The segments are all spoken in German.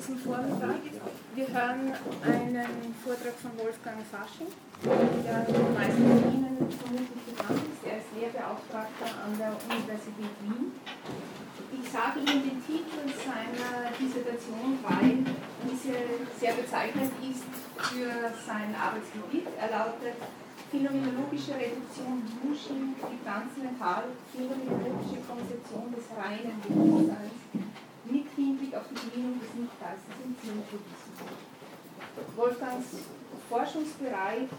diesem Vormittag. Wir hören einen Vortrag von Wolfgang Fasching, der den meisten von Ihnen vermutlich bekannt ist. Er ist Lehrbeauftragter an der Universität Wien. Ich sage Ihnen den Titel seiner Dissertation, weil diese sehr bezeichnend ist für sein Arbeitsgebiet. Er lautet Phänomenologische Reduktion Wuschen, die transzendental phänomenologische Konzeption des reinen Bewusstseins mit Hinblick auf die Bedienung des Nichtgeistes im Zielbuddhismus. Wolfgangs Forschungsbereich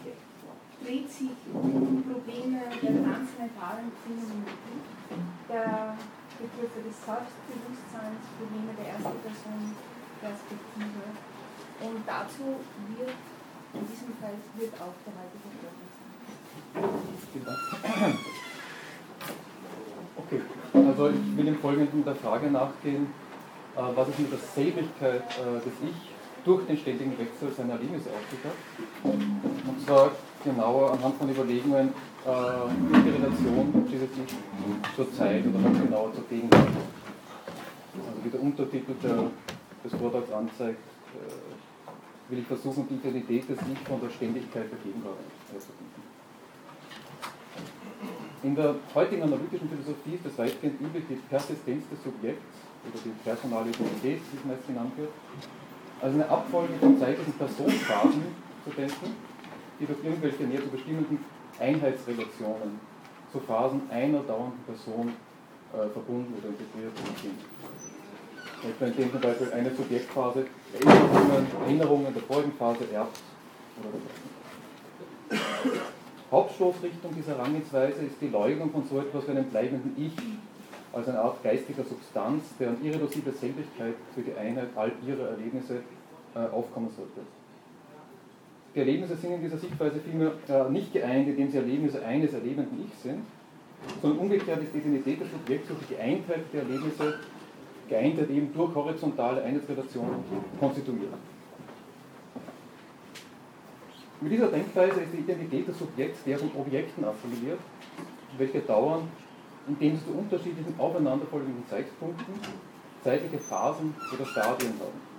dreht sich um Probleme der transzendentalen Phänomenologie, der Begriffe des Selbstbewusstseins, Probleme der ersten Person Perspektive. Und dazu wird in diesem Fall wird auch der heutige Vortrag Okay, also ich will im Folgenden der Frage nachgehen, was es mit der Selbigkeit äh, des Ich durch den ständigen Wechsel seiner Erlebnisse auf sich. Und zwar genauer anhand von Überlegungen äh, die Relation dieses Ich zur Zeit oder noch genauer zur Gegenwart. Also wie der Untertitel der, des Vortrags anzeigt, will ich versuchen, die Identität des Ich von der Ständigkeit der Gegenwart herzufinden. In der heutigen analytischen Philosophie ist es weitgehend üblich, die Persistenz des Subjekts oder die personale Identität, wie es meist genannt wird, als eine Abfolge von zeitlichen Personphasen zu denken, die durch irgendwelche näher zu bestimmenden Einheitsrelationen zu Phasen einer dauernden Person äh, verbunden oder integriert sind. Etwa indem zum Beispiel eine Subjektphase Erinnerungen, Erinnerungen der vorigen Phase erbt oder. Hauptstoßrichtung dieser Herangehensweise ist die Leugnung von so etwas wie einem bleibenden Ich, als eine Art geistiger Substanz, deren irreduzible Selbigkeit für die Einheit all ihrer Erlebnisse äh, aufkommen sollte. Die Erlebnisse sind in dieser Sichtweise vielmehr äh, nicht geeint, indem sie Erlebnisse eines erlebenden Ich sind, sondern umgekehrt ist die Identität des Subjekts durch die Geeintheit der Erlebnisse, Geeintheit eben durch horizontale Einheitsrelationen konstituiert. Mit dieser Denkweise ist die Identität des Subjekts der von Objekten assimiliert, welche dauern, indem sie zu unterschiedlichen aufeinanderfolgenden Zeitpunkten zeitliche Phasen oder Stadien haben.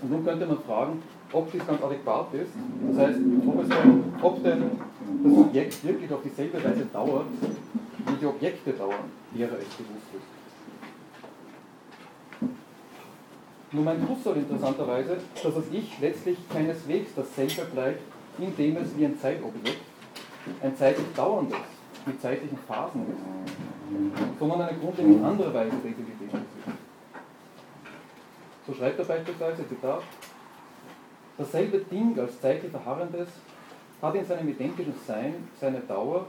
Und nun könnte man fragen, ob dies ganz adäquat ist, das heißt, ob, es denn, ob denn das Objekt wirklich auf dieselbe Weise dauert, wie die Objekte dauern, wäre es bewusst ist. Nur mein Schluss soll interessanterweise, dass das Ich letztlich keineswegs dasselbe bleibt, indem es wie ein Zeitobjekt ein zeitlich dauerndes, mit zeitlichen Phasen ist, sondern eine grundlegend andere Weise der Identität ist. So schreibt er beispielsweise, Zitat, dasselbe Ding als zeitlich Verharrendes hat in seinem identischen Sein seine Dauer,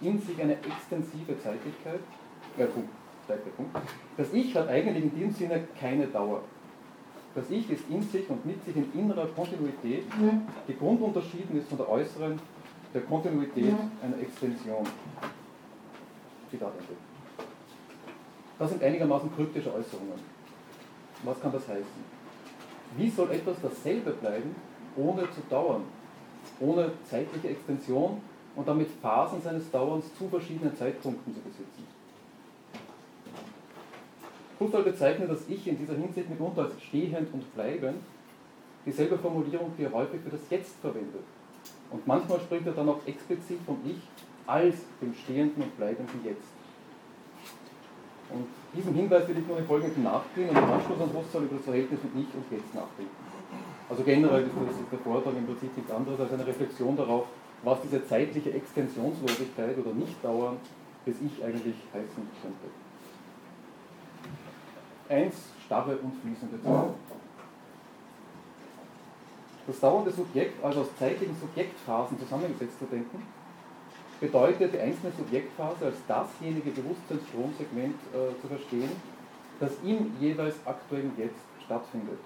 in sich eine extensive Zeitlichkeit, äh, Punkt, Punkt. Das Ich hat eigentlich in diesem Sinne keine Dauer. Das Ich ist in sich und mit sich in innerer Kontinuität, die grundunterschieden ist von der äußeren, der Kontinuität einer Extension. Zitat Ende. Das sind einigermaßen kryptische Äußerungen. Was kann das heißen? Wie soll etwas dasselbe bleiben, ohne zu dauern, ohne zeitliche Extension und damit Phasen seines Dauerns zu verschiedenen Zeitpunkten zu besitzen? Husserl bezeichnet das Ich in dieser Hinsicht mitunter als stehend und bleibend, dieselbe Formulierung, die er häufig für das Jetzt verwendet. Und manchmal spricht er dann auch explizit vom Ich als dem stehenden und bleibenden Jetzt. Und diesem Hinweis will ich nur im Folgenden nachgehen und im Anschluss an Husserl über das Verhältnis von Ich und Jetzt nachdenken. Also generell ist, das, der Vortrag im Prinzip nichts anderes als eine Reflexion darauf, was diese zeitliche Extensionslosigkeit oder Nichtdauern des Ich eigentlich heißen könnte. Eins, starre und fließende Zeit. Das dauernde Subjekt also aus zeitlichen Subjektphasen zusammengesetzt zu denken, bedeutet die einzelne Subjektphase als dasjenige Bewusstseinsstromsegment äh, zu verstehen, das im jeweils aktuellen Jetzt stattfindet.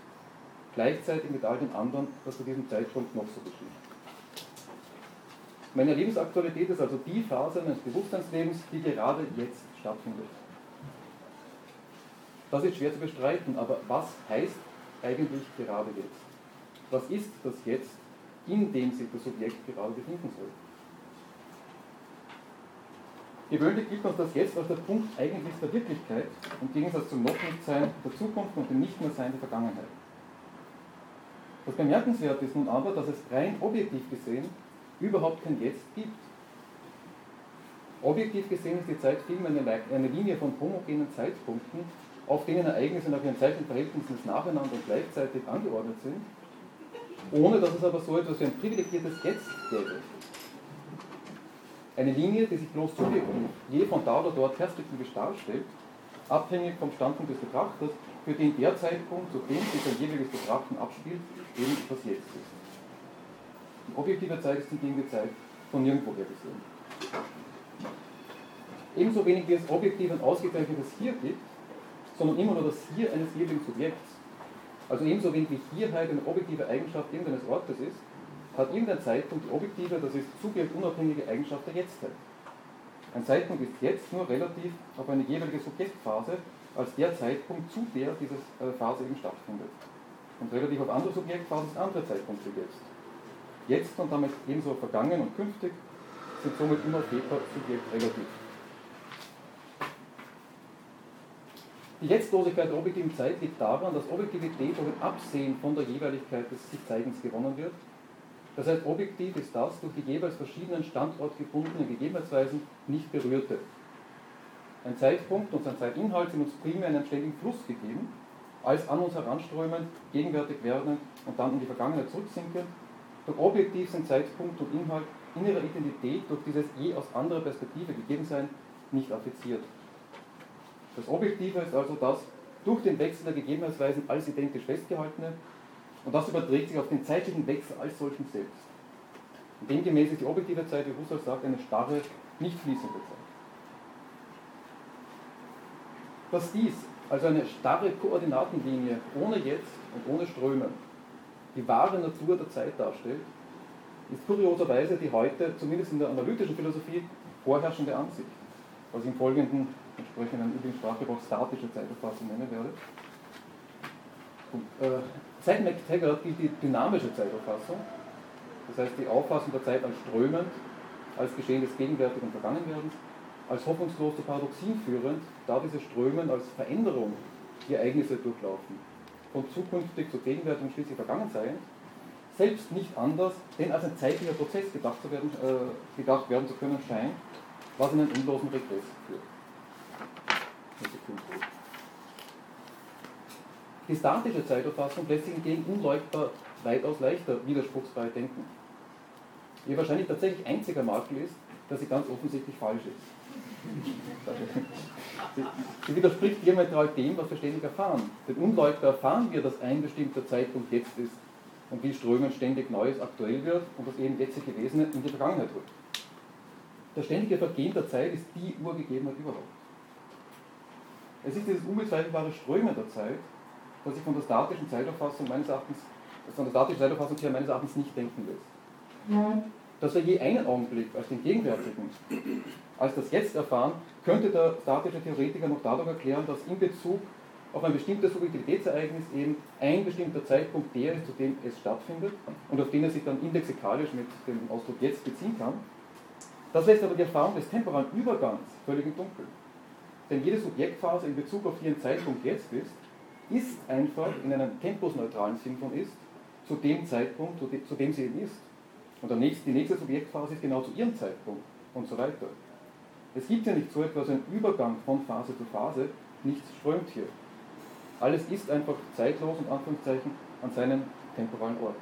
Gleichzeitig mit all den anderen, was zu diesem Zeitpunkt noch so geschieht. Meine Lebensaktualität ist also die Phase meines Bewusstseinslebens, die gerade jetzt stattfindet. Das ist schwer zu bestreiten, aber was heißt eigentlich gerade jetzt? Was ist das Jetzt, in dem sich das Subjekt gerade befinden soll? Gewöhnlich gibt uns das Jetzt als der Punkt eigentlichster Wirklichkeit, im Gegensatz zum Noch-Nicht-Sein der Zukunft und dem Nicht-Mehr-Sein der Vergangenheit. Das Bemerkenswerte ist nun aber, dass es rein objektiv gesehen überhaupt kein Jetzt gibt. Objektiv gesehen ist die Zeit vielmehr eine Linie von homogenen Zeitpunkten, auf denen Ereignisse nach ihren zeitlichen Verhältnissen nacheinander und gleichzeitig angeordnet sind, ohne dass es aber so etwas wie ein privilegiertes Jetzt gäbe. Eine Linie, die sich bloß subjektiv je von da oder dort perspektivisch darstellt, abhängig vom Standpunkt des Betrachters, für den der Zeitpunkt, zu dem sich ein jeweiliges Betrachten abspielt, eben das Jetzt ist. Die objektive Zeit ist hingegen die Zeit von nirgendwo her gesehen. Ebenso wenig wie es objektiv ein ausgezeichnetes Hier gibt, sondern immer nur das Hier eines jeweiligen Subjekts. Also ebenso wenig wie Hierheit eine objektive Eigenschaft irgendeines Ortes ist, hat irgendein Zeitpunkt die objektive, das ist subjektunabhängige Eigenschaft der Jetztheit. Ein Zeitpunkt ist jetzt nur relativ auf eine jeweilige Subjektphase als der Zeitpunkt, zu der diese äh, Phase eben stattfindet. Und relativ auf andere Subjektphasen ist andere Zeitpunkte jetzt. Jetzt und damit ebenso vergangen und künftig sind somit immer Theta Subjekt relativ. Die Jetztlosigkeit der objektiven Zeit liegt daran, dass Objektivität durch ein Absehen von der Jeweiligkeit des Sich-Zeigens gewonnen wird das heißt, objektiv ist das durch die jeweils verschiedenen standortgebundenen Gegebenheitsweisen nicht berührte. Ein Zeitpunkt und sein Zeitinhalt sind uns primär in einen ständigen Fluss gegeben, als an uns heranströmend, gegenwärtig werdend und dann in die Vergangenheit zurücksinkend. Doch objektiv sind Zeitpunkt und Inhalt in ihrer Identität durch dieses je aus anderer Perspektive gegeben sein nicht affiziert. Das Objektive ist also das durch den Wechsel der Gegebenheitsweisen als identisch festgehaltene und das überträgt sich auf den zeitlichen Wechsel als solchen selbst. Und demgemäß ist die objektive Zeit, wie Husserl sagt, eine starre, nicht fließende Zeit. Dass dies, also eine starre Koordinatenlinie ohne Jetzt und ohne Strömen, die wahre Natur der Zeit darstellt, ist kurioserweise die heute, zumindest in der analytischen Philosophie, vorherrschende Ansicht, was im Folgenden entsprechenden übrigen Sprachgebrauch statische Zeiterfassung nennen werde. Und, äh, Seit McTaggart gilt die dynamische Zeitauffassung, das heißt die Auffassung der Zeit als strömend, als Geschehen des Gegenwärtigen Vergangenwerdens, als hoffnungslos zu Paradoxien führend, da diese Strömen als Veränderung die Ereignisse durchlaufen, von zukünftig zu gegenwärtig und schließlich vergangen sein, selbst nicht anders, denn als ein zeitlicher Prozess gedacht, zu werden, äh, gedacht werden zu können scheint, was in einen endlosen Regress führt. Die statische Zeitauffassung lässt sich hingegen unleugbar weitaus leichter widerspruchsfrei denken. Ihr wahrscheinlich tatsächlich einziger Makel ist, dass sie ganz offensichtlich falsch ist. Sie widerspricht diametral dem, was wir ständig erfahren. Denn unleugbar erfahren wir, dass ein bestimmter Zeitpunkt jetzt ist und wie Strömen ständig Neues aktuell wird und das eben letzte Gewesene in die Vergangenheit rückt. Das ständige Vergehen der Zeit ist die Urgegebenheit überhaupt. Es ist dieses unbezweifelbare Strömen der Zeit, das sich von der statischen Zeitauffassung meines Erachtens, von der statischen Zeitauffassung her meines Erachtens nicht denken lässt. Dass wir je einen Augenblick als den gegenwärtigen, als das Jetzt erfahren, könnte der statische Theoretiker noch dadurch erklären, dass in Bezug auf ein bestimmtes Subjektivitätsereignis eben ein bestimmter Zeitpunkt der ist, zu dem es stattfindet und auf den er sich dann indexikalisch mit dem Ausdruck jetzt beziehen kann. Das lässt aber die Erfahrung des temporalen Übergangs völlig im Dunkeln. Denn jede Subjektphase in Bezug auf ihren Zeitpunkt jetzt ist, ist einfach in einem tempusneutralen Sinn von ist, zu dem Zeitpunkt, zu dem sie eben ist. Und die nächste Subjektphase ist genau zu ihrem Zeitpunkt und so weiter. Es gibt ja nicht so etwas, ein Übergang von Phase zu Phase, nichts strömt hier. Alles ist einfach zeitlos und Anführungszeichen an seinem temporalen Ort.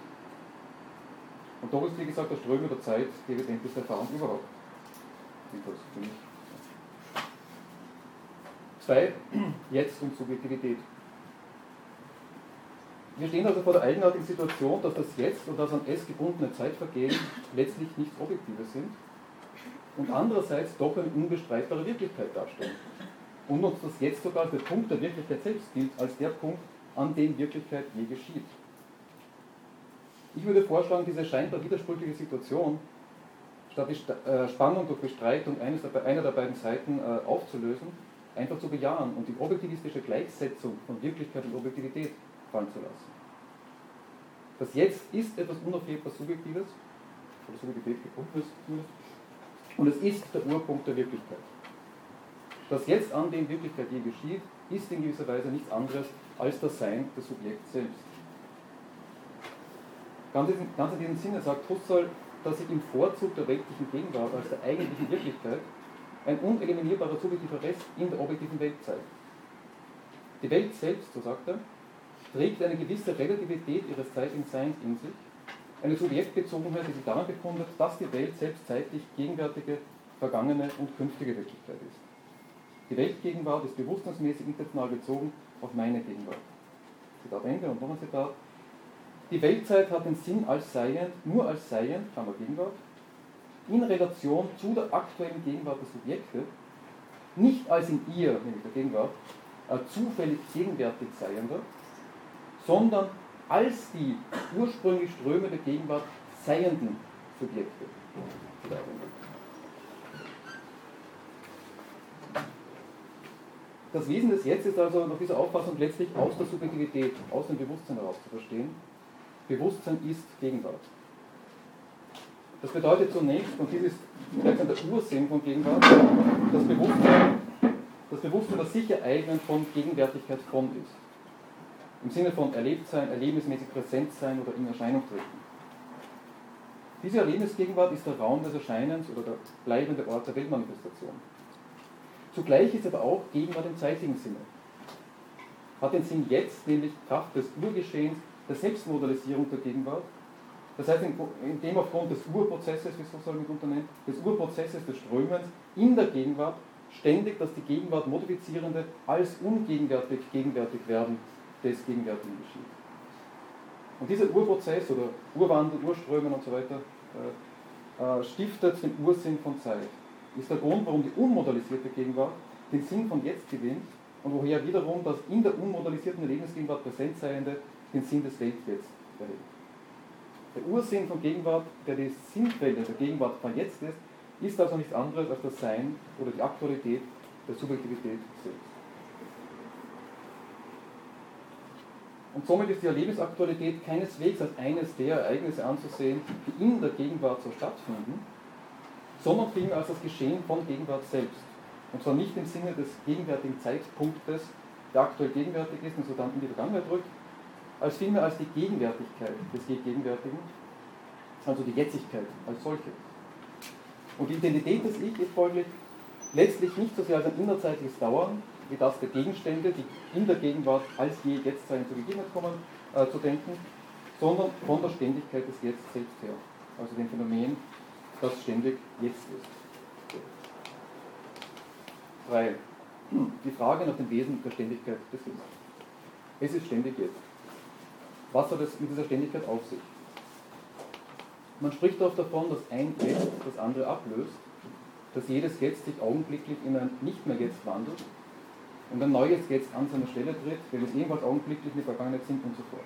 Und doch ist, wie gesagt, der Strömen der Zeit die evidenteste Erfahrung überhaupt. Jedenfalls für mich. Zwei, Jetzt und Subjektivität. Wir stehen also vor der eigenartigen Situation, dass das Jetzt und das an S gebundene Zeitvergehen letztlich nichts Objektives sind und andererseits doch eine unbestreitbare Wirklichkeit darstellen. Und uns das Jetzt sogar der Punkt der Wirklichkeit selbst gilt, als der Punkt, an dem Wirklichkeit je geschieht. Ich würde vorschlagen, diese scheinbar widersprüchliche Situation, statt die äh, Spannung durch Bestreitung einer der beiden Seiten äh, aufzulösen, einfach zu bejahen und die objektivistische Gleichsetzung von Wirklichkeit und Objektivität fallen zu lassen. Das Jetzt ist etwas unaufhebbar Subjektives, oder Subjektivität gebundenes, und es ist der Urpunkt der Wirklichkeit. Das Jetzt, an dem Wirklichkeit je geschieht, ist in gewisser Weise nichts anderes als das Sein des Subjekts selbst. Ganz in, ganz in diesem Sinne sagt Husserl, dass sich im Vorzug der weltlichen Gegenwart als der eigentlichen Wirklichkeit ein uneliminierbarer subjektiver Rest in der objektiven Welt zeigt. Die Welt selbst, so sagt er, trägt eine gewisse Relativität ihres zeitlichen Seins in sich, eine Subjektbezogenheit, die sich daran bekundet, dass die Welt selbst zeitlich gegenwärtige, vergangene und künftige Wirklichkeit ist. Die Weltgegenwart ist bewusstseinsmäßig intentional bezogen auf meine Gegenwart. Zitat Ende und noch ein Zitat. Die Weltzeit hat den Sinn als Seiend, nur als Seiend, Klammer Gegenwart, in Relation zu der aktuellen Gegenwart der Subjekte, nicht als in ihr, nämlich der Gegenwart, äh, zufällig gegenwärtig Seiender, sondern als die ursprünglich strömende Gegenwart seienden Subjekte. Das Wesen des Jetzt ist also nach dieser Auffassung letztlich aus der Subjektivität, aus dem Bewusstsein heraus zu verstehen. Bewusstsein ist Gegenwart. Das bedeutet zunächst, und dies ist vielleicht der Ursinn von Gegenwart, das Bewusstsein, das Bewusstsein das Sichereignen von Gegenwärtigkeit von ist. Im Sinne von erlebt sein, erlebnismäßig präsent sein oder in Erscheinung treten. Diese Erlebnisgegenwart ist der Raum des Erscheinens oder der bleibende Ort der Weltmanifestation. Zugleich ist aber auch Gegenwart im zeitlichen Sinne. Hat den Sinn jetzt, nämlich Kraft des Urgeschehens, der Selbstmodalisierung der Gegenwart. Das heißt, indem aufgrund des Urprozesses, wie Husserl mit unternimmt, des Urprozesses des Strömens in der Gegenwart ständig das die Gegenwart modifizierende als ungegenwärtig gegenwärtig werden des Gegenwärtigen geschieht. Und dieser Urprozess oder Urwandel, Urströmen und so weiter äh, äh, stiftet den Ursinn von Zeit. Ist der Grund, warum die unmodalisierte Gegenwart den Sinn von jetzt gewinnt und woher wiederum das in der unmodalisierten Lebensgegenwart präsent seiende den Sinn des Weltjetzt erhebt. Der Ursinn von Gegenwart, der die Sinnquelle der Gegenwart von jetzt ist, ist also nichts anderes als das Sein oder die Aktualität der Subjektivität selbst. Und somit ist die Erlebnisaktualität keineswegs als eines der Ereignisse anzusehen, die in der Gegenwart so stattfinden, sondern vielmehr als das Geschehen von Gegenwart selbst. Und zwar nicht im Sinne des gegenwärtigen Zeitpunktes, der aktuell gegenwärtig ist und so dann in die Vergangenheit rückt, als vielmehr als die Gegenwärtigkeit des Gegenwärtigen, also die Jetzigkeit als solche. Und die Identität des Ich ist folglich letztlich nicht so sehr als ein innerzeitliches Dauern, wie das der Gegenstände, die in der Gegenwart als je jetzt sein zu Gegebenheit kommen, äh, zu denken, sondern von der Ständigkeit des Jetzt selbst her. Also dem Phänomen, das ständig jetzt ist. 3. Die Frage nach dem Wesen der Ständigkeit des Jetzt. Es ist ständig jetzt. Was hat es mit dieser Ständigkeit auf sich? Man spricht oft davon, dass ein Jetzt das andere ablöst, dass jedes Jetzt sich augenblicklich in ein Nicht mehr Jetzt wandelt und ein neues Jetzt an seiner Stelle tritt, wenn es ebenfalls augenblicklich in der Vergangenheit sind und so fort.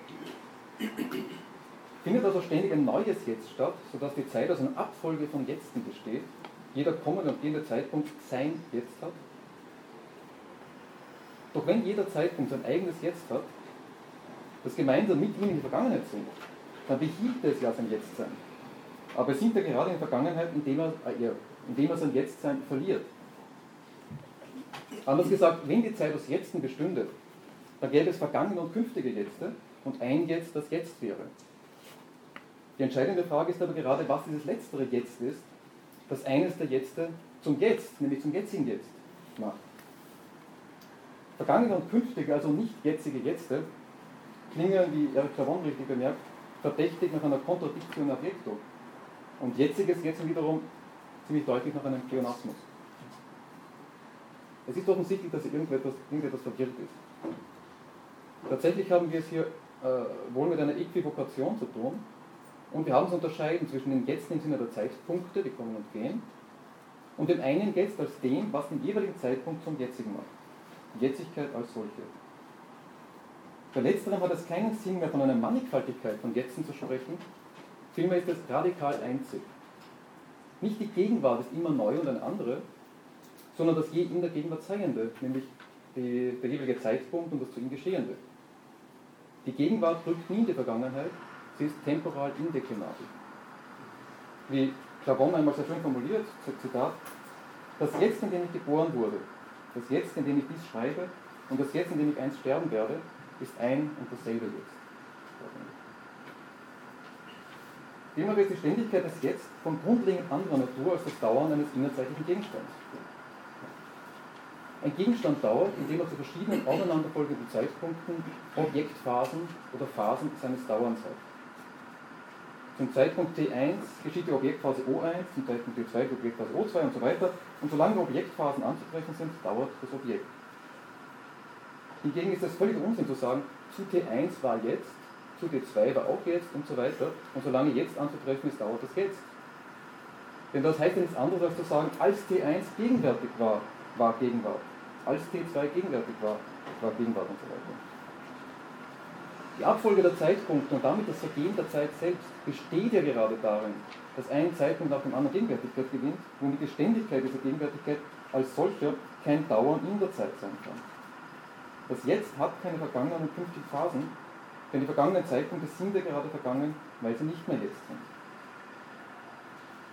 Findet also ständig ein neues Jetzt statt, sodass die Zeit aus einer Abfolge von Jetzten besteht, jeder kommende und jeder Zeitpunkt sein Jetzt hat? Doch wenn jeder Zeitpunkt sein eigenes Jetzt hat, das gemeinsam mit ihm in die Vergangenheit sind, dann behielt es ja sein Jetztsein. Aber es sind ja gerade in der Vergangenheit, indem er, äh, indem er sein Jetztsein verliert. Anders gesagt, wenn die Zeit aus Jetzten bestünde, dann gäbe es vergangene und künftige Jetzte und ein Jetzt, das Jetzt wäre. Die entscheidende Frage ist aber gerade, was dieses letztere Jetzt ist, das eines der Jetzte zum Jetzt, nämlich zum jetzigen Jetzt macht. Vergangene und künftige, also nicht jetzige Jetzte, klingen, wie Erich Clavon richtig bemerkt, verdächtig nach einer Kontradiktion Objekto. Und jetziges Jetzt wiederum ziemlich deutlich nach einem Pleonasmus. Es ist offensichtlich, dass irgendetwas, irgendetwas verwirrt ist. Tatsächlich haben wir es hier äh, wohl mit einer Äquivokation zu tun und wir haben es unterscheiden zwischen dem Jetzt im Sinne der Zeitpunkte, die kommen und gehen, und dem einen Jetzt als dem, was den jeweiligen Zeitpunkt zum jetzigen macht. Die Jetzigkeit als solche. Bei letzterem hat es keinen Sinn mehr von einer Mannigfaltigkeit von Jetzen zu sprechen, vielmehr ist es radikal einzig. Nicht die Gegenwart ist immer neu und eine andere, sondern das je in der Gegenwart Seiende, nämlich die, der jeweilige Zeitpunkt und das zu ihm Geschehende. Die Gegenwart rückt nie in die Vergangenheit, sie ist temporal indeklinabel. Wie Clavon einmal sehr schön formuliert, Zitat, das Jetzt, in dem ich geboren wurde, Das Jetzt, in dem ich dies schreibe, und das Jetzt, in dem ich einst sterben werde, ist ein und dasselbe Jetzt. Demnach ist die Ständigkeit des Jetzt von grundlegend anderer Natur als das Dauern eines innerzeitlichen Gegenstands. Ein Gegenstand dauert, indem er zu verschiedenen aufeinanderfolgenden Zeitpunkten Objektphasen oder Phasen seines Dauerns hat. Zum Zeitpunkt T1 geschieht die Objektphase O1, zum Zeitpunkt T2 die Objektphase O2 und so weiter. Und solange Objektphasen anzutreffen sind, dauert das Objekt. Hingegen ist es völliger Unsinn zu sagen, zu T1 war jetzt, zu T2 war auch jetzt und so weiter. Und solange jetzt anzutreffen ist, dauert das jetzt. Denn das heißt ja nichts anderes als zu sagen, als T1 gegenwärtig war, war Gegenwart. Als T2 gegenwärtig war, war Gegenwart und so weiter. Die Abfolge der Zeitpunkte und damit das Vergehen der Zeit selbst besteht ja gerade darin, dass ein Zeitpunkt nach dem anderen Gegenwärtigkeit gewinnt, womit die Ständigkeit dieser Gegenwärtigkeit als solcher kein Dauern in der Zeit sein kann. Das Jetzt hat keine vergangenen und künftigen Phasen, denn die vergangenen Zeitpunkte sind ja gerade vergangen, weil sie nicht mehr jetzt sind.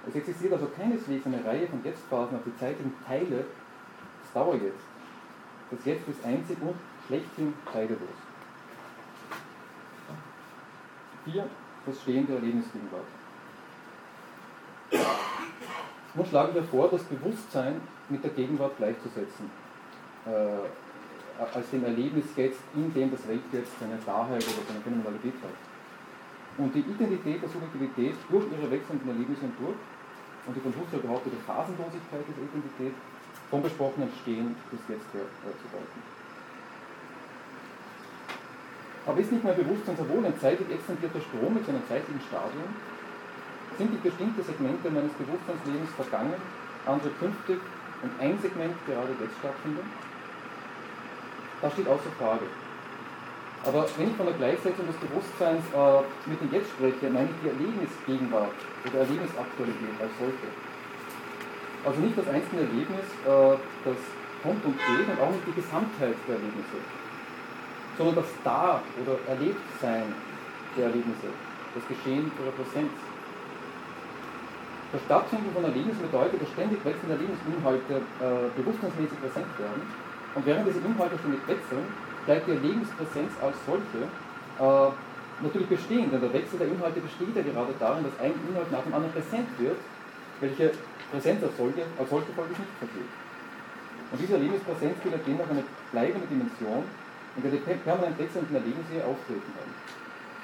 Es existiert also keineswegs eine Reihe von Jetztphasen auf die zeitlichen Teile des Dauerjetzt. Das Jetzt ist einzig und schlechthin teilelos. 4. Das Stehen der Erlebnisgegenwart. Nun schlagen wir vor, das Bewusstsein mit der Gegenwart gleichzusetzen. Äh, als dem Erlebnis jetzt, in dem das Recht jetzt seine Wahrheit oder seine Phänomenalität hat. Und die Identität der Subjektivität durch ihre wechselnden Erlebnisse hindurch und die von Husserl behauptete Phasenlosigkeit dieser Identität vom besprochenen Stehen bis jetzt her äh, zu. Aber ist nicht mein Bewusstsein sehr wohl ein zeitlich extendierter Strom mit seinem zeitlichen Stadium? Sind die bestimmte Segmente meines Bewusstseinslebens vergangen, andere künftig und ein Segment gerade jetzt stattfindet? Das steht außer Frage. Aber wenn ich von der Gleichsetzung des Bewusstseins äh, mit dem Jetzt spreche, meine ich die Erlebnisgegenwart oder Erlebnisaktualität als solche. Also nicht das einzelne Erlebnis, äh, das kommt und geht und auch nicht die Gesamtheit der Erlebnisse, sondern das Da- oder Erlebtsein der Erlebnisse, das Geschehen ihrer Präsenz. Das Stattfinden von Erlebnissen bedeutet, dass ständig wechselnde Erlebnisinhalte äh, bewusstseinsmäßig präsent werden und während diese Inhalte ständig wechseln, bleibt die Lebenspräsenz als solche äh, natürlich bestehen, denn der Wechsel der Inhalte besteht ja gerade darin, dass ein Inhalt nach dem anderen präsent wird, welche Präsenz als solche, als solche folglich nicht vergeht. Und diese Erlebnispräsenz bildet demnach eine bleibende Dimension, in der die permanent wechselnden Erlebnisse auftreten haben.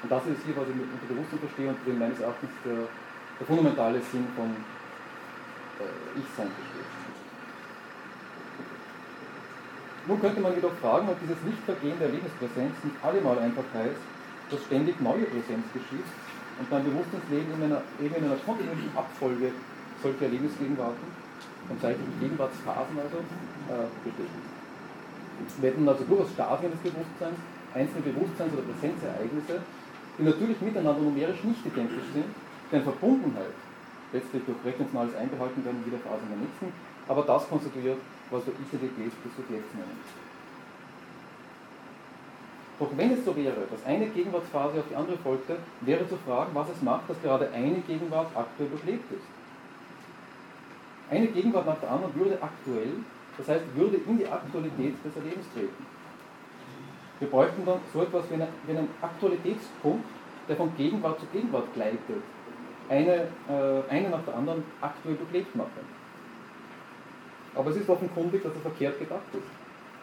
Und das ist hier, was ich unter Bewusstsein verstehe und meines Erachtens der, der fundamentale Sinn von äh, Ich-Sein besteht. Nun könnte man jedoch fragen, ob dieses Nichtvergehen der Lebenspräsenz nicht allemal einfach heißt, dass ständig neue Präsenz geschieht und mein Bewusstseinsleben in einer, eben in einer kontinuierlichen Abfolge solcher Lebensgegenwarten und zeitlichen Gegenwartsphasen also äh, besteht. Wir hätten also durchaus Stadien des Bewusstseins, einzelne Bewusstseins- oder Präsenzereignisse, die natürlich miteinander numerisch nicht identisch sind, deren Verbundenheit letztlich durch rechnungsnales Einbehalten werden jeder Phase in der nächsten, aber das konstituiert was wir Identität des Subjekts nennen. Doch wenn es so wäre, dass eine Gegenwartsphase auf die andere folgte, wäre zu fragen, was es macht, dass gerade eine Gegenwart aktuell durchlebt ist. Eine Gegenwart nach der anderen würde aktuell, das heißt würde in die Aktualität des Erlebens treten. Wir bräuchten dann so etwas wie einen Aktualitätspunkt, der von Gegenwart zu Gegenwart gleitet, eine, äh, eine nach der anderen aktuell durchlebt machen. Aber es ist offenkundig, dass es verkehrt gedacht ist.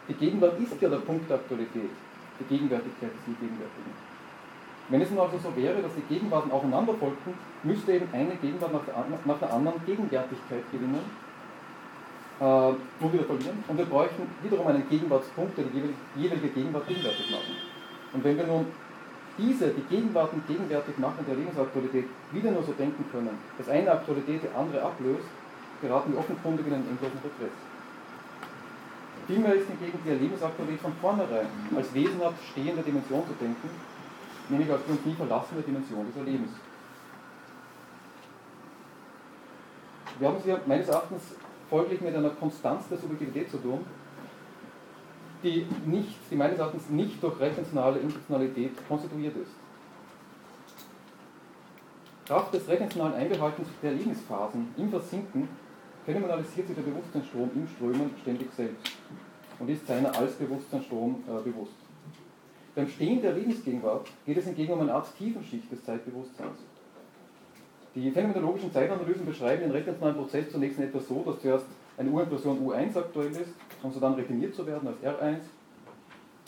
Die Gegenwart ist ja der Punkt der Aktualität, die Gegenwärtigkeit des Gegenwärtigen. Wenn es nun also so wäre, dass die Gegenwarten aufeinander folgten, müsste eben eine Gegenwart nach der, nach der anderen Gegenwärtigkeit gewinnen, äh, nur wieder verlieren, und wir bräuchten wiederum einen Gegenwartspunkt, der die jeweilige Gegenwart gegenwärtig macht. Und wenn wir nun diese, die Gegenwarten gegenwärtig machen der Lebensaktualität, wieder nur so denken können, dass eine Aktualität die andere ablöst, geraten wir offenkundig in endlosen Regress. Vielmehr ist hingegen die Erlebnisaktualität von vornherein als wesenhaft stehende Dimension zu denken, nämlich als die uns nie verlassene Dimension des Erlebens. Wir haben es hier meines Erachtens folglich mit einer Konstanz der Subjektivität zu tun, die, nicht, die meines Erachtens nicht durch rechensionale Intentionalität konstituiert ist. Kraft des rechensionalen Einbehaltens der Lebensphasen im Versinken phänomenalisiert sich der Bewusstseinsstrom im Strömen ständig selbst und ist seiner als Bewusstseinsstrom äh, bewusst. Beim Stehen der Lebensgegenwart geht es hingegen um eine Art Tiefenschicht des Zeitbewusstseins. Die phänomenologischen Zeitanalysen beschreiben den retentionalen Prozess zunächst etwa so, dass zuerst eine Urimplosion U1 aktuell ist, um so dann retiniert zu werden als R1,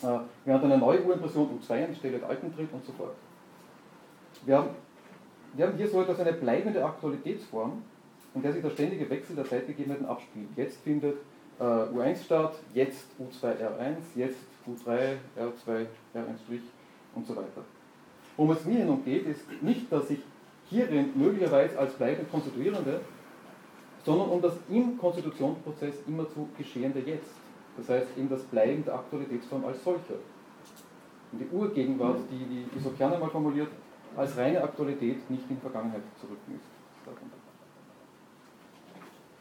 äh, während eine neue Urimplosion U2 an die Stelle der alten tritt und so fort. Wir haben, wir haben hier so etwas eine bleibende Aktualitätsform, in der sich der ständige Wechsel der Zeitgegebenheiten abspielt. Jetzt findet äh, U1 statt, jetzt U2 R1, jetzt U3 R2 R1' und so weiter. Worum es mir nun geht, ist nicht, dass ich hierin möglicherweise als bleibend Konstituierende, sondern um das im Konstitutionsprozess immer zu geschehende Jetzt. Das heißt eben das Bleiben der Aktualitätsform als solcher. Und die Urgegenwart, die, wie Isokian einmal formuliert, als reine Aktualität nicht in Vergangenheit zurückmisst.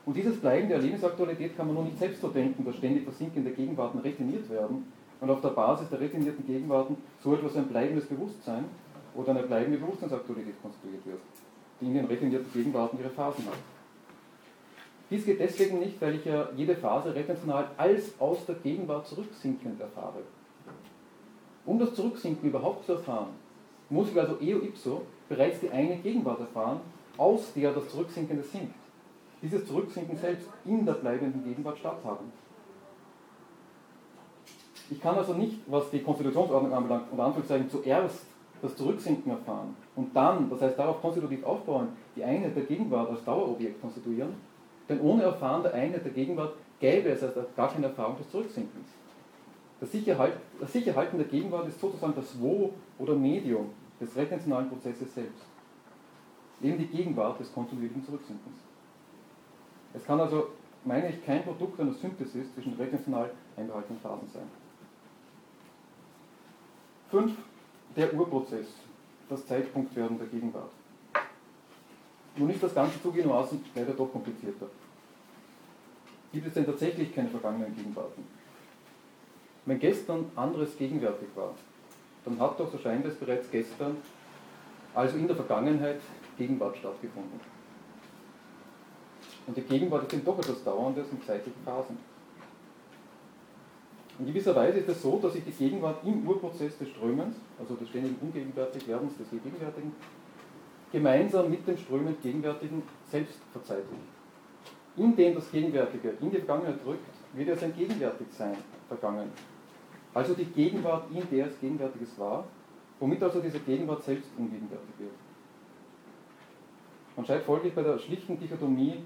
Und dieses Bleiben der Erlebnisaktualität kann man nur nicht selbst so denken, dass ständig versinkende Gegenwarten retiniert werden und auf der Basis der retinierten Gegenwarten so etwas wie ein bleibendes Bewusstsein oder eine bleibende Bewusstseinsaktualität konstruiert wird, die in den retenierten Gegenwarten ihre Phasen hat. Dies geht deswegen nicht, weil ich ja jede Phase retentional als aus der Gegenwart zurücksinkend erfahre. Um das Zurücksinken überhaupt zu erfahren, muss ich also eo ipso bereits die eine Gegenwart erfahren, aus der das Zurücksinkende sinkt. Dieses Zurücksinken selbst in der bleibenden Gegenwart statthaben. Ich kann also nicht, was die Konstitutionsordnung anbelangt, unter Anführungszeichen zuerst das Zurücksinken erfahren und dann, das heißt darauf konstitutiv aufbauen, die Einheit der Gegenwart als Dauerobjekt konstituieren, denn ohne Erfahren der Einheit der Gegenwart gäbe es also gar keine Erfahrung des Zurücksinkens. Das Sicherhalten der Gegenwart ist sozusagen das Wo oder Medium des retentionalen Prozesses selbst. Eben die Gegenwart des kontinuierlichen Zurücksinkens. Es kann also, meine ich, kein Produkt einer Synthesis zwischen retentional einbehaltenen Phasen sein. 5. Der Urprozess, das Zeitpunktwerden der Gegenwart. Nun ist das Ganze zugegebenermaßen leider doch komplizierter. Gibt es denn tatsächlich keine vergangenen Gegenwarten? Wenn gestern anderes gegenwärtig war, dann hat doch, so scheint es bereits gestern, also in der Vergangenheit, Gegenwart stattgefunden. Und die Gegenwart ist eben doch etwas Dauerndes in zeitlichen Phasen. In gewisser Weise ist es so, dass sich die Gegenwart im Urprozess des Strömens, also des ständigen Ungegenwärtigwerdens des Gegenwärtigen, gemeinsam mit dem strömend Gegenwärtigen selbst verzeitlicht. Indem das Gegenwärtige in die Vergangenheit drückt, wird ja sein Gegenwärtigsein vergangen. Also die Gegenwart, in der es Gegenwärtiges war, womit also diese Gegenwart selbst ungegenwärtig wird. Man scheint folglich bei der schlichten Dichotomie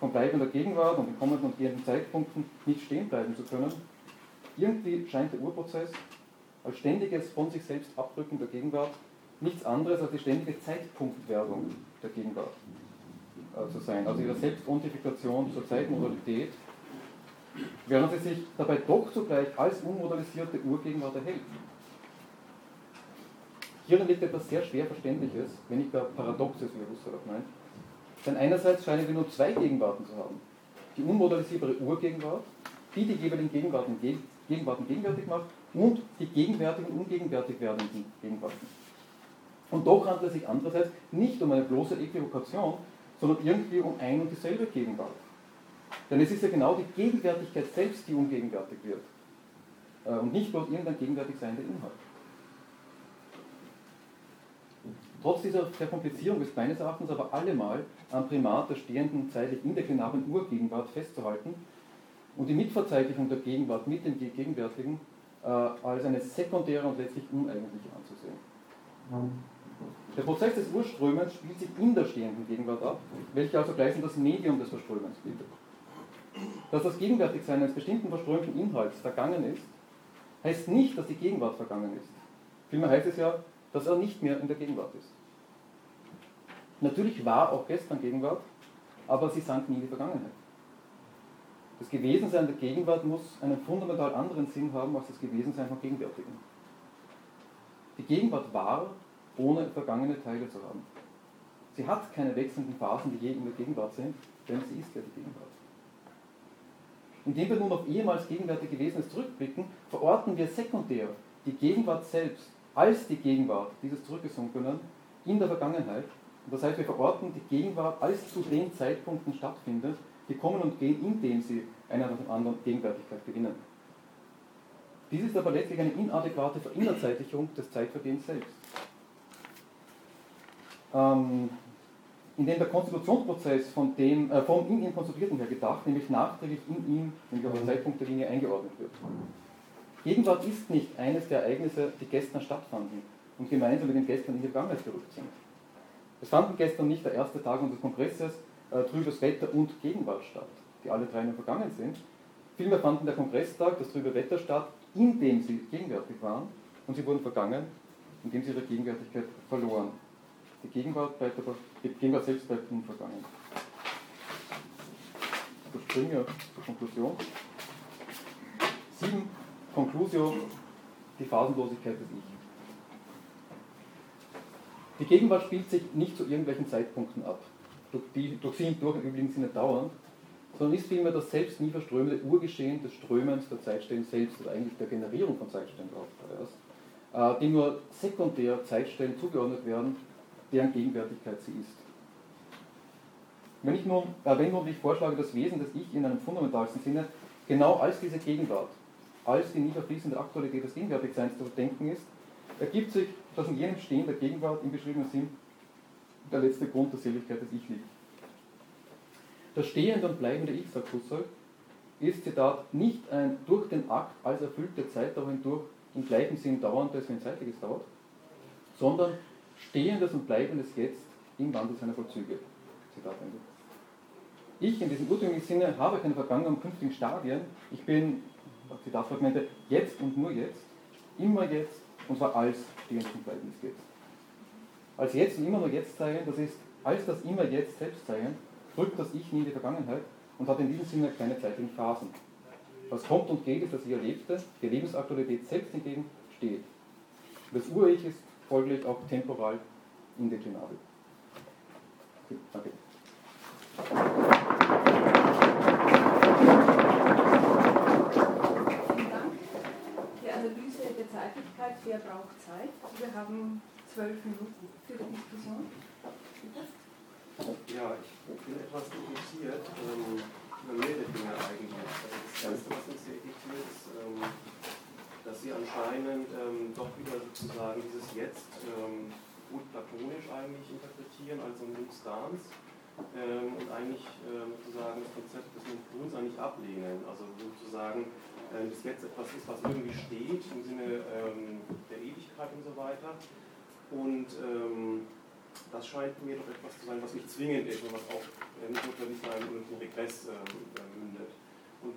von bleibender Gegenwart und den kommenden und gehenden Zeitpunkten nicht stehen bleiben zu können. Irgendwie scheint der Urprozess als ständiges von sich selbst Abdrücken der Gegenwart nichts anderes als die ständige Zeitpunktwerdung der Gegenwart äh, zu sein, also ihre Selbstontifikation zur Zeitmodalität, während sie sich dabei doch zugleich als unmodalisierte Urgegenwart erhält. Hierin liegt etwas sehr schwer Verständliches, wenn nicht gar Paradoxes, wie Husserl meint. Denn einerseits scheinen wir nur zwei Gegenwarten zu haben. Die unmodalisierbare Urgegenwart, die die jeweiligen Gegenwarten, Gegenwarten gegenwärtig macht, und die gegenwärtigen und ungegenwärtig werdenden Gegenwarten. Und doch handelt es sich andererseits nicht um eine bloße Äquivokation, sondern irgendwie um ein und dieselbe Gegenwart. Denn es ist ja genau die Gegenwärtigkeit selbst, die ungegenwärtig wird. Äh, und nicht bloß irgendein gegenwärtig seiender Inhalt. Trotz dieser Verkomplizierung ist meines Erachtens aber allemal am Primat der stehenden zeitlich indeklinablen Urgegenwart festzuhalten und die Mitverzeitlichung der Gegenwart mit dem Gegenwärtigen äh, als eine sekundäre und letztlich uneigentliche anzusehen. Der Prozess des Urströmens spielt sich in der stehenden Gegenwart ab, welche also gleichsam das Medium des Verströmens bildet. Dass das Gegenwärtigsein eines bestimmten verströmten Inhalts vergangen ist, heißt nicht, dass die Gegenwart vergangen ist. Vielmehr heißt es ja, dass er nicht mehr in der Gegenwart ist. Natürlich war auch gestern Gegenwart, aber sie sank nie in die Vergangenheit. Das Gewesensein der Gegenwart muss einen fundamental anderen Sinn haben als das Gewesensein von Gegenwärtigen. Die Gegenwart war ohne vergangene Teile zu haben. Sie hat keine wechselnden Phasen, die je in der Gegenwart sind, denn sie ist ja die Gegenwart. Indem wir nun auf ehemals gegenwärtige Gewesenes zurückblicken, verorten wir sekundär die Gegenwart selbst als die Gegenwart dieses Zurückgesunkenen in der Vergangenheit. Und das heißt, wir verorten die Gegenwart als zu den Zeitpunkten stattfindet, die kommen und gehen, indem sie einer nach dem anderen Gegenwärtigkeit gewinnen. Dies ist aber letztlich eine inadäquate Verinnerzeitlichung des Zeitvergehens selbst. Ähm, in dem der Konstitutionsprozess von dem, äh, vom in ihm Konstituierten her gedacht, nämlich nachträglich in ihm, nämlich auf den Zeitpunkt der Linie eingeordnet wird. Gegenwart ist nicht eines der Ereignisse, die gestern stattfanden und gemeinsam mit dem Gestern in die Vergangenheit gerückt sind. Es fanden gestern nicht der erste Tag unseres Kongresses äh, trübes Wetter und Gegenwart statt, die alle drei nur vergangen sind. Vielmehr fanden der Kongresstag, das trübe Wetter statt, indem sie gegenwärtig waren und sie wurden vergangen, indem sie ihre Gegenwärtigkeit verloren. Die Gegenwart, bleibt aber, die Gegenwart selbst bleibt unvergangen. Ich springe zur Konklusion. Sieben, Conclusio, die Phasenlosigkeit des Ich. Die Gegenwart spielt sich nicht zu irgendwelchen Zeitpunkten ab, die, durch sie hindurch im übrigen Sinne dauernd, sondern ist vielmehr das selbst nie verströmende Urgeschehen des Strömens der Zeitstellen selbst oder eigentlich der Generierung von Zeitstellen braucht äh, die nur sekundär Zeitstellen zugeordnet werden, deren Gegenwärtigkeit sie ist. Wenn, ich nun, äh, wenn nun ich vorschlage, das Wesen des Ich in einem fundamentalsten Sinne genau als diese Gegenwart, als die nie verfließende Aktualität des Gegenwärtigseins zu denken ist, ergibt sich, dass in jenem Stehen der Gegenwart im beschriebenen Sinn der letzte Grund der Seligkeit des Ich liegt. Das stehende und bleibende Ich, sagt Husserl, ist, Zitat, nicht ein durch den Akt als erfüllte Zeitdauer hindurch im gleichen Sinn dauerndes, wenn zeitliches dauert, sondern stehendes und bleibendes Jetzt im Wandel seiner Vollzüge. Zitat Ende. Ich in diesem ursprünglichen Sinne habe keine vergangenen und künftigen Stadien. Ich bin, Zitatfragmente, jetzt und nur jetzt, immer jetzt und zwar als stehend und bleibendes Jetzt. Als jetzt und immer nur jetzt sein, das ist als das immer jetzt selbst sein, drückt das Ich nie in die Vergangenheit und hat in diesem Sinne keine zeitlichen Phasen. Was kommt und geht, ist das Ich erlebte, die Lebensaktualität selbst hingegen steht. Das Ur-Ich ist folglich auch temporal indeklinabel. Okay, danke. Vielen Dank. Die Zeitlichkeit, wer braucht Zeit? Wir haben zwölf Minuten für die Diskussion. Ja, ich bin etwas irritiert ähm, über mehrere Dinge eigentlich. Also das Erste, was mich sehr irritiert, ist, ähm, dass Sie anscheinend ähm, doch wieder sozusagen dieses Jetzt ähm, gut platonisch eigentlich interpretieren, also ein Substanz ähm, und eigentlich ähm, sozusagen das Konzept des Nuns eigentlich ablehnen. Also sozusagen das Jetzt etwas ist, was irgendwie steht im Sinne ähm, der Ewigkeit und so weiter. Und ähm, das scheint mir doch etwas zu sein, was nicht zwingend ist und was auch äh, nicht notwendig in einem Regress ähm, äh, mündet. Und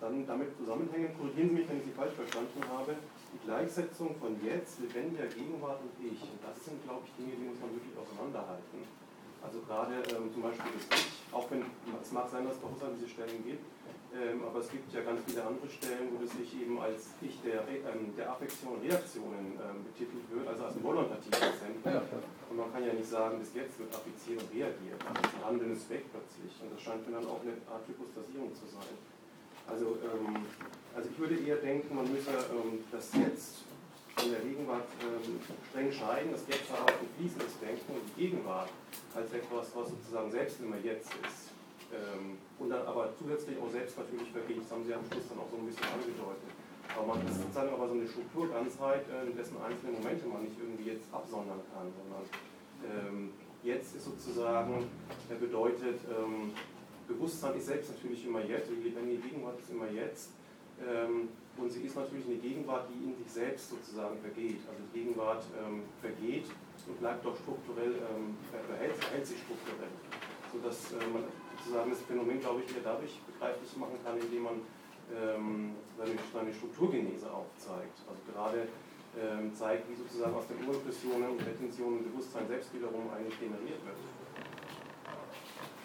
dann damit zusammenhängen, korrigieren Sie mich, wenn ich Sie falsch verstanden habe, die Gleichsetzung von jetzt, lebendiger Gegenwart und Ich. Und das sind, glaube ich, Dinge, die muss man wirklich auseinanderhalten. Also gerade ähm, zum Beispiel das Ich, auch wenn es mag sein, dass es bei uns an diese Stellen gibt, ähm, aber es gibt ja ganz viele andere Stellen, wo das sich eben als Ich der, ähm, der Affektion und Reaktionen ähm, betitelt wird, also als ein volatilatives Zentrum. Und man kann ja nicht sagen, bis jetzt wird affiziert und reagiert. Also das Handeln ist weg plötzlich. Und das scheint mir dann auch eine Art Hypostasierung zu sein. Also, ähm, also ich würde eher denken, man müsse ähm, das Jetzt von der Gegenwart ähm, streng scheiden, das Jetzt auch ein fließendes Denken und die Gegenwart als etwas, was sozusagen selbst immer jetzt ist. Ähm, und dann aber zusätzlich auch selbst natürlich vergeht. Das haben Sie am Schluss dann auch so ein bisschen angedeutet. Aber man ist sozusagen aber so eine Strukturganzheit, äh, dessen einzelne Momente man nicht irgendwie jetzt absondern kann, sondern ähm, jetzt ist sozusagen, äh, bedeutet, ähm, Bewusstsein ist selbst natürlich immer jetzt, die Gegenwart ist immer jetzt. Ähm, und sie ist natürlich eine Gegenwart, die in sich selbst sozusagen vergeht. Also die Gegenwart ähm, vergeht und bleibt doch strukturell, ähm, verhält, verhält sich strukturell. Sodass äh, man sozusagen das Phänomen, glaube ich, eher dadurch begreiflich machen kann, indem man ähm, seine, seine Strukturgenese aufzeigt. Also gerade ähm, zeigt, wie sozusagen aus den Urimpressionen und Retentionen Bewusstsein selbst wiederum eigentlich generiert wird.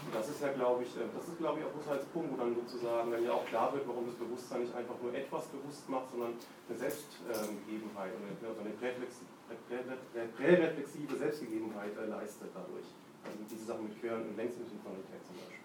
Und das ist ja, glaube ich, äh, das ist, glaube ich, auch Husserls Punkt, wo dann sozusagen dann ja auch klar wird, warum das Bewusstsein nicht einfach nur etwas bewusst macht, sondern eine Selbstgegebenheit oder also eine präreflexive Selbstgegebenheit äh, leistet dadurch. Also diese Sachen mit Quer- und Längssynchronitäten zum Beispiel.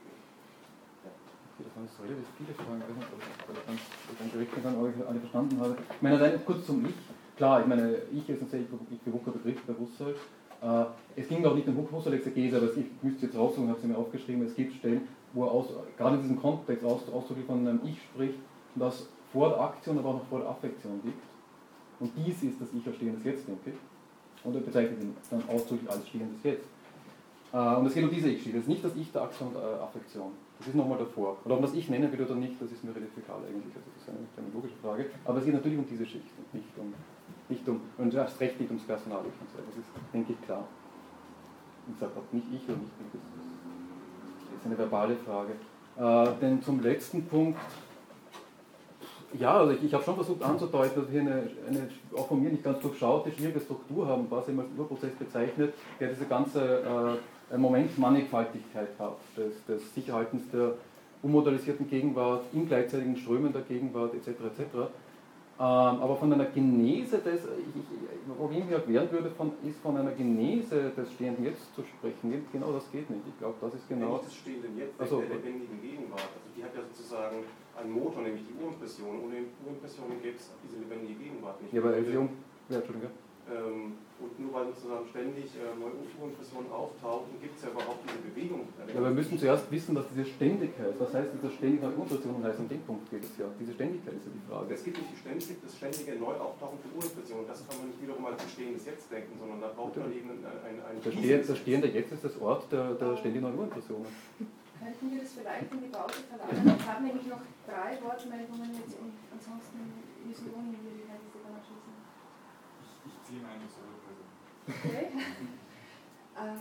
Das waren jetzt relativ viele Fragen, ich weiß nicht, ob ich ganz, direkt dann alle verstanden habe. Ich meine, rein kurz zum Ich. Klar, ich meine, Ich ist ein sehr bewuchter Begriff bei Husserl. Äh, es ging auch nicht um Husserl-Exegese, aber ich müsste jetzt raussuchen, habe sie mir aufgeschrieben, es gibt Stellen, wo er aus, gerade in diesem Kontext aus, ausdrücklich von einem Ich spricht, das vor der Aktion, aber auch noch vor der Affektion liegt. Und dies ist das Ich als stehendes Jetzt, denke ich. Und er bezeichnet ihn dann ausdrücklich als stehendes Jetzt. Äh, und es geht um diese Ich-Stille. Das ist nicht das Ich der Aktion und der Affektion. Das ist nochmal davor. Oder ob man das Ich nennen will oder nicht, das ist mir relativ egal eigentlich. Also das ist eine, eine logische Frage. Aber es geht natürlich um diese Schicht und nicht um, nicht um und erst recht nicht ums Personalich und so. Das ist, denke ich, klar. Und sagt auch nicht ich oder nicht ich. Das ist eine verbale Frage. Äh, denn zum letzten Punkt ja, also ich, ich habe schon versucht anzudeuten, dass wir eine, eine, auch von mir nicht ganz durchschaute, schwierige Struktur haben, was ich als Urprozess bezeichnet, der diese ganze äh, Momentmannigfaltigkeit hat, des, des Sicherhaltens der unmodellisierten Gegenwart, in gleichzeitigen Strömen der Gegenwart etc. etc. Ähm, aber von einer Genese des, ich, ich mir erklären würde, von, ist von einer Genese des stehenden Jetzt zu sprechen. Genau das geht nicht. Ich glaube, das ist genau. Nicht des stehenden Jetzt, also, der lebendigen Gegenwart. Also die hat ja sozusagen einen Motor, nämlich die Urimpression. Ohne Urimpressionen gäbe es diese lebendige Gegenwart nicht. Ja, aber Elsium, ja, Entschuldigung. Ähm, und nur weil sozusagen ständig äh, neue Urimpressionen auftauchen, gibt es ja überhaupt diese Bewegung. Ja, wir müssen zuerst wissen, dass diese Ständigkeit, was heißt diese ständige Urimpression heißt, an dem Punkt geht es ja. Diese Ständigkeit ist ja die Frage. Es gibt nicht die ständig, das ständige Neuauftauchen für Urimpressionen. Das kann man nicht wiederum als bestehendes Jetzt denken, sondern da braucht man eben ein, ein, ein das, Stehende, das Stehende Jetzt ist das Ort der, der ständigen Neuimpressionen. Könnten wir das vielleicht in die Pause verlagern? Ich habe nämlich noch drei Wortmeldungen jetzt und ansonsten müssen wir die abschließen. Ich, ich ziehe meine zurück. Okay. Äh,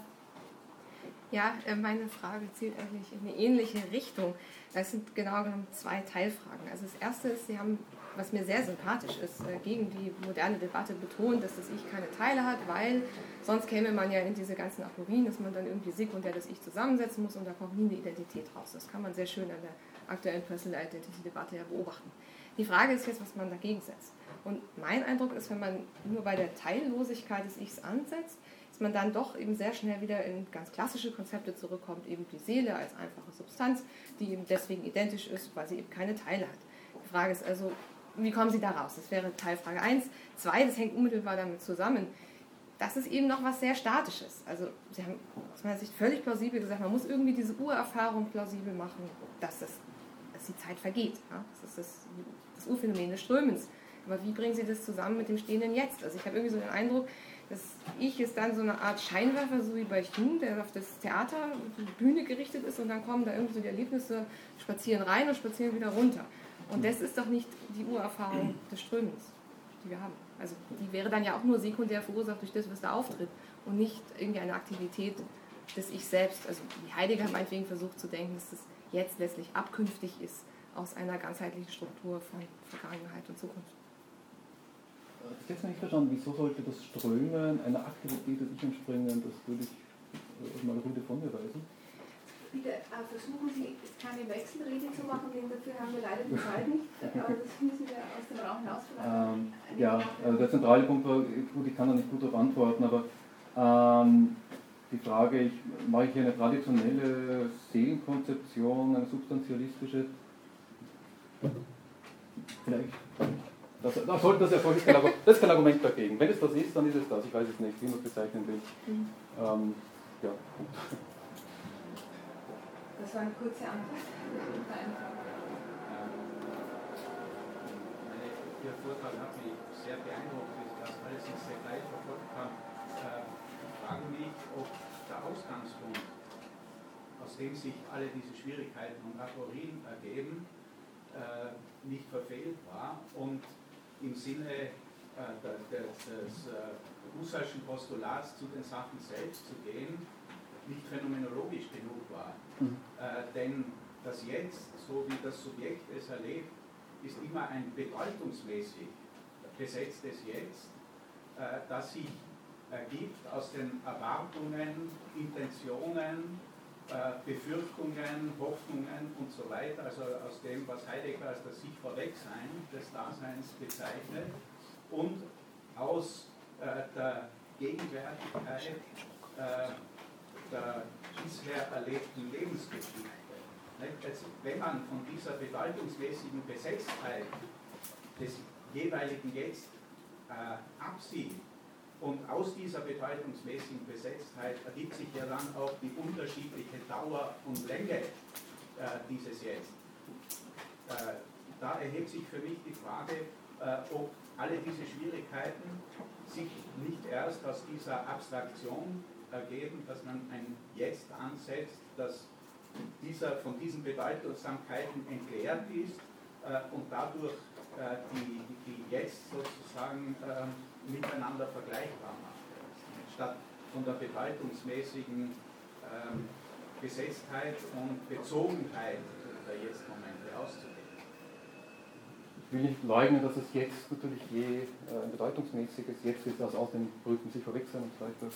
ja, äh, meine Frage zielt eigentlich in eine ähnliche Richtung. Das sind genau genommen zwei Teilfragen. Also das erste ist, Sie haben, was mir sehr sympathisch ist, äh, gegen die moderne Debatte betont, dass das Ich keine Teile hat, weil sonst käme man ja in diese ganzen Aporien, dass man dann irgendwie sekundär das Ich zusammensetzen muss und da kommt nie eine Identität raus. Das kann man sehr schön an der aktuellen Personal Identity Debatte ja beobachten. Die Frage ist jetzt, was man dagegen setzt. Und mein Eindruck ist, wenn man nur bei der Teillosigkeit des Ichs ansetzt, dass man dann doch eben sehr schnell wieder in ganz klassische Konzepte zurückkommt, eben die Seele als einfache Substanz, die eben deswegen identisch ist, weil sie eben keine Teile hat. Die Frage ist also, wie kommen Sie da raus? Das wäre Teilfrage 1. 2, das hängt unmittelbar damit zusammen. Das ist eben noch was sehr Statisches. Also Sie haben aus meiner Sicht völlig plausibel gesagt, man muss irgendwie diese Urerfahrung plausibel machen, dass, das, dass die Zeit vergeht. Ja? Das ist das, das Urphänomen des Strömens. Aber wie bringen Sie das zusammen mit dem stehenden Jetzt? Also ich habe irgendwie so den Eindruck, das Ich ist dann so eine Art Scheinwerfer, so wie bei Hume, der auf das Theater, die Bühne gerichtet ist und dann kommen da irgendwie so die Erlebnisse, spazieren rein und spazieren wieder runter. Und das ist doch nicht die Urerfahrung des Strömens, die wir haben. Also die wäre dann ja auch nur sekundär verursacht durch das, was da auftritt und nicht irgendwie eine Aktivität des Ich selbst. Also wie Heidegger meinetwegen versucht zu denken, dass das jetzt letztlich abkünftig ist aus einer ganzheitlichen Struktur von Vergangenheit und Zukunft ich habe jetzt nicht verstanden, wieso sollte das Strömen einer Aktivität des Ich entspringen, das würde ich äh, mal Rüde von mir weisen. Bitte äh, versuchen Sie, keine Wechselrede zu machen, denn dafür haben wir leider die Zeit nicht. Aber das müssen wir aus dem Raum hinaus ähm, Ja, also der zentrale Punkt war, gut, ich kann da nicht gut darauf antworten, aber ähm, die Frage, ich, mache ich hier eine traditionelle Seelenkonzeption, eine substantialistische? Vielleicht. Das, das, das ist kein, das ist kein Argument dagegen. Wenn es das ist, dann ist es das. Ich weiß es nicht, wie man es bezeichnen will. Mhm. Ähm, ja, Das war eine kurze Antwort. Ihr Vortrag hat mich sehr beeindruckt, dass alles ich sehr gleich verfolgt habe. Ich frage mich, ob der Ausgangspunkt, aus dem sich alle diese Schwierigkeiten und Aporien ergeben, äh, nicht verfehlt war und im Sinne äh, des, des äh, Husserlschen Postulats zu den Sachen selbst zu gehen, nicht phänomenologisch genug war. Mhm. Äh, denn das Jetzt, so wie das Subjekt es erlebt, ist immer ein bedeutungsmäßig besetztes Jetzt, das sich ergibt aus den Erwartungen, Intentionen, Befürchtungen, Hoffnungen und so weiter, also aus dem, was Heidegger als das sich vorwegsein des Daseins bezeichnet und aus äh, der Gegenwärtigkeit äh, der bisher erlebten Lebensgeschichte. Also, wenn man von dieser bedeutungsmäßigen Besetztheit des jeweiligen Jetzt äh, absieht, und aus dieser bedeutungsmäßigen Besetztheit ergibt sich ja dann auch die unterschiedliche Dauer und Länge äh, dieses Jetzt. Äh, da erhebt sich für mich die Frage, äh, ob alle diese Schwierigkeiten sich nicht erst aus dieser Abstraktion ergeben, dass man ein Jetzt ansetzt, das dieser, von diesen Bedeutsamkeiten entleert ist äh, und dadurch äh, die, die jetzt sozusagen äh, miteinander vergleichbar macht, statt von der bedeutungsmäßigen ähm, Gesetztheit und Bezogenheit der Jetzt-Momente auszugehen. Ich will nicht leugnen, dass es jetzt natürlich je äh, ein bedeutungsmäßiges Jetzt ist, das aus den berühmten sich verwechseln und so weiter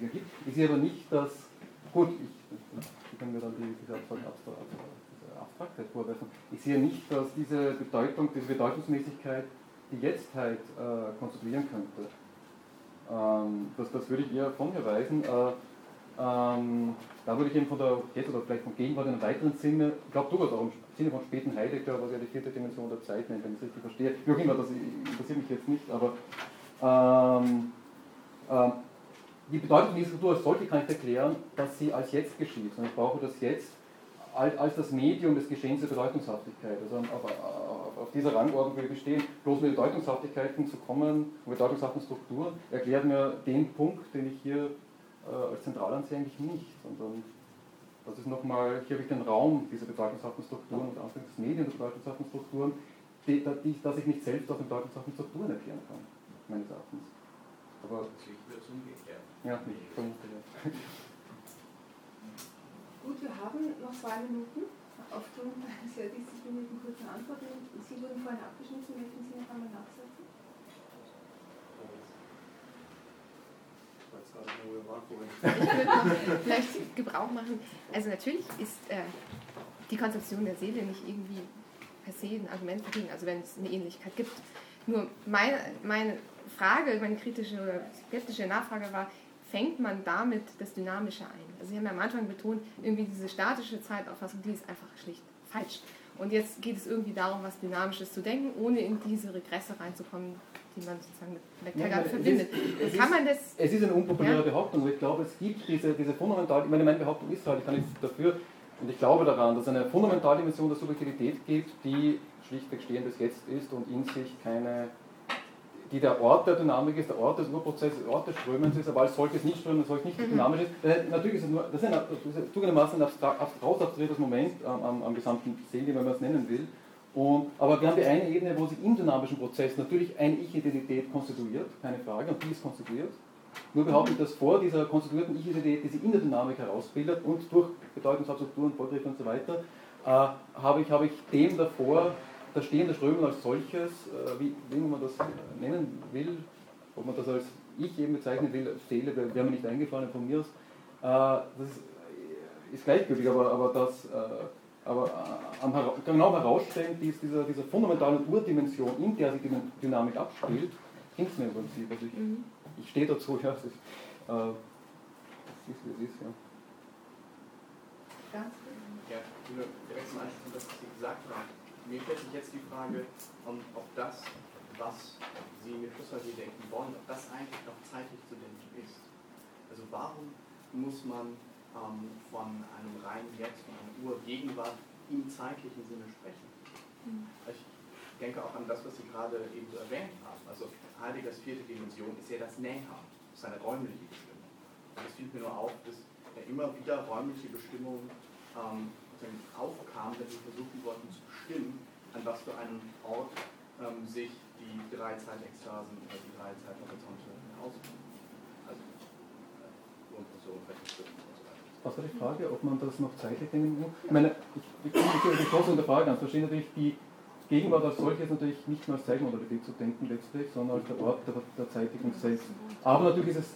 äh, gibt. Ich sehe aber nicht, dass, gut, ich, ich kann mir dann die, diese Abstraktheit vorwerfen, ich sehe nicht, dass diese Bedeutung, diese Bedeutungsmäßigkeit die Jetztheit äh, konstituieren könnte. Ähm, das, das würde ich eher von mir weisen. Äh, ähm, da würde ich eben von der Jetzt oder vielleicht von Gegenwart in einem weiteren Sinne, ich glaube durchaus auch im Sinne von späten Heidegger, was ja die vierte Dimension der Zeit nennt, wenn ich es richtig verstehe. Wie auch immer, das interessiert mich jetzt nicht, aber ähm, ähm, die Bedeutung dieser Kultur als solche kann ich erklären, dass sie als Jetzt geschieht. Und ich brauche das Jetzt als das Medium des Geschehens der Bedeutungshaftigkeit. Also auf, auf, auf dieser Rangordnung will ich bestehen, bloß mit Bedeutungshaftigkeiten zu kommen und bedeutungshaften Strukturen erklärt mir den Punkt, den ich hier äh, als zentral ansehe, eigentlich nicht, sondern das ist nochmal, hier habe ich den Raum dieser bedeutungshaften Strukturen und Anfang des Medien der bedeutungshaften Strukturen, die, die, dass ich nicht selbst aus den bedeutungshaften Strukturen erklären kann, meines Erachtens. Aber ich würde es umgekehrt. Ja, nicht vermute, ja. Gut, wir haben noch zwei Minuten aufgrund einer sehr disziplinierten kurzen Antwort. Sie wurden vorhin abgeschnitten, möchten Sie noch einmal nachsetzen? Ich würde vielleicht Gebrauch machen. Also natürlich ist äh, die Konzeption der Seele nicht irgendwie per se ein Argument dagegen, also wenn es eine Ähnlichkeit gibt. Nur meine, meine Frage, meine kritische oder skeptische Nachfrage war, fängt man damit das Dynamische ein? Also Sie haben ja am Anfang betont, irgendwie diese statische Zeitauffassung, die ist einfach schlicht falsch. Und jetzt geht es irgendwie darum, was Dynamisches zu denken, ohne in diese Regresse reinzukommen, die man sozusagen mit McTaggart ja, verbindet. Es ist, Kann man das, es ist eine unpopuläre ja? Behauptung, aber ich glaube, es gibt diese, diese fundamental, ich meine, meine Behauptung ist halt, ich kann nichts dafür, und ich glaube daran, dass es eine Fundamentaldimension der Subjektivität gibt, die schlichtweg stehendes Jetzt ist und in sich keine, die der Ort der Dynamik ist, der Ort des Urprozesses, der Ort des Strömens ist, aber als solches nicht strömen, als solches nicht mhm. dynamisch ist. Äh, natürlich ist es nur, das ist, ein, das zugegebenermaßen ein abstrakt Moment am, am, am gesamten Sehen, wie man es nennen will. Und, aber wir haben die eine Ebene, wo sich im dynamischen Prozess natürlich eine Ich-Identität konstituiert, keine Frage, und die ist konstituiert. Nur behaupte ich, dass vor dieser konstituierten Ich-Identität, die sich in der Dynamik herausbildet und durch Bedeutungsabstrukturen, Vorgriffe und so weiter, äh, habe ich, habe ich dem davor das stehende Strömen als solches, äh, wie, wie man das nennen will, ob man das als Ich eben bezeichnen will, Seele, wäre mir nicht eingefallen von mir aus, äh, das ist, ist gleichgültig, aber, aber das äh, aber äh, am, genau herausstellen, dies, dieser, dieser fundamentalen Urdimension, in der sich die Dynamik abspielt, ging es mir im Prinzip. Also ich, mhm. ich stehe dazu, ja, es ist, äh, es ist, wie es ist, ja. Ganz ja, direkt zum Anschluss was Sie gesagt haben. Mir stellt sich jetzt die Frage, ob das, was Sie mit Schlussfolgerung denken wollen, ob das eigentlich noch zeitlich zu denken ist. Also warum muss man ähm, von einem reinen Jetzt, von einer Urgegenwart im zeitlichen Sinne sprechen. Mhm. Ich denke auch an das, was Sie gerade eben so erwähnt haben. Also Heideggers vierte Dimension ist ja das Näher, seine räumliche Bestimmung. Und es fiel mir nur auf, dass ja immer wieder räumliche Bestimmungen ähm, aufkamen, wenn wir versuchen wollten zu bestimmen, an was für einem Ort ähm, sich die drei Zeitekstasen oder die drei Zeithorizonte ausbilden. Also äh, und so bestimmen. Was war die Frage, ob man das noch zeitlich denken muss? Ich meine, ich, ich, ich, ich unter Frage an. Verstehen natürlich die Gegenwart als solches natürlich nicht nur als Zeitmodalität zu denken letztlich, sondern als der Ort der, der Zeitigung selbst. Aber natürlich ist es,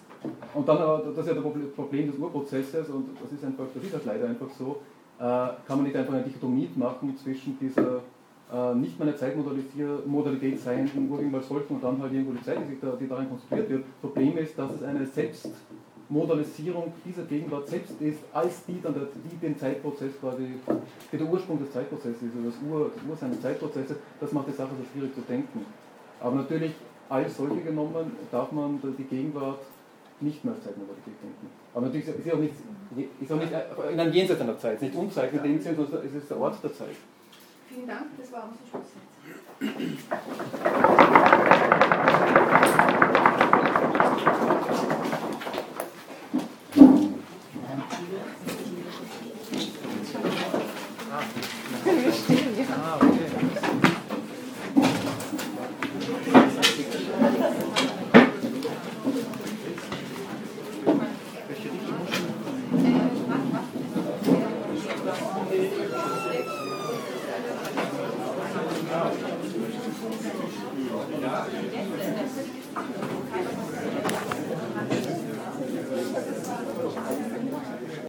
und dann, das ist ja das Problem des Urprozesses, und das ist einfach, das ist halt leider einfach so, äh, kann man nicht einfach eine Dichotomie machen zwischen dieser äh, nicht mehr eine Zeitmodalität seienden Urgegenwart als solchen und dann halt irgendwo die Zeit, die, da, die darin konstruiert wird. Problem ist, dass es eine selbst Modalisierung dieser Gegenwart selbst ist, als die dann der, die den Zeitprozess quasi, die der Ursprung des Zeitprozesses ist, oder das, Ur, das Ursein des Zeitprozesses, das macht die Sache so schwierig zu denken. Aber natürlich, als solche genommen, darf man die Gegenwart nicht mehr als Zeitnormativität denken. Aber natürlich ist auch nicht, ist auch nicht in einem Jenseits einer Zeit, nicht Unzeit in dem Sinne, sondern es ist der Ort der Zeit. Vielen Dank, das war unser Schlusssatz.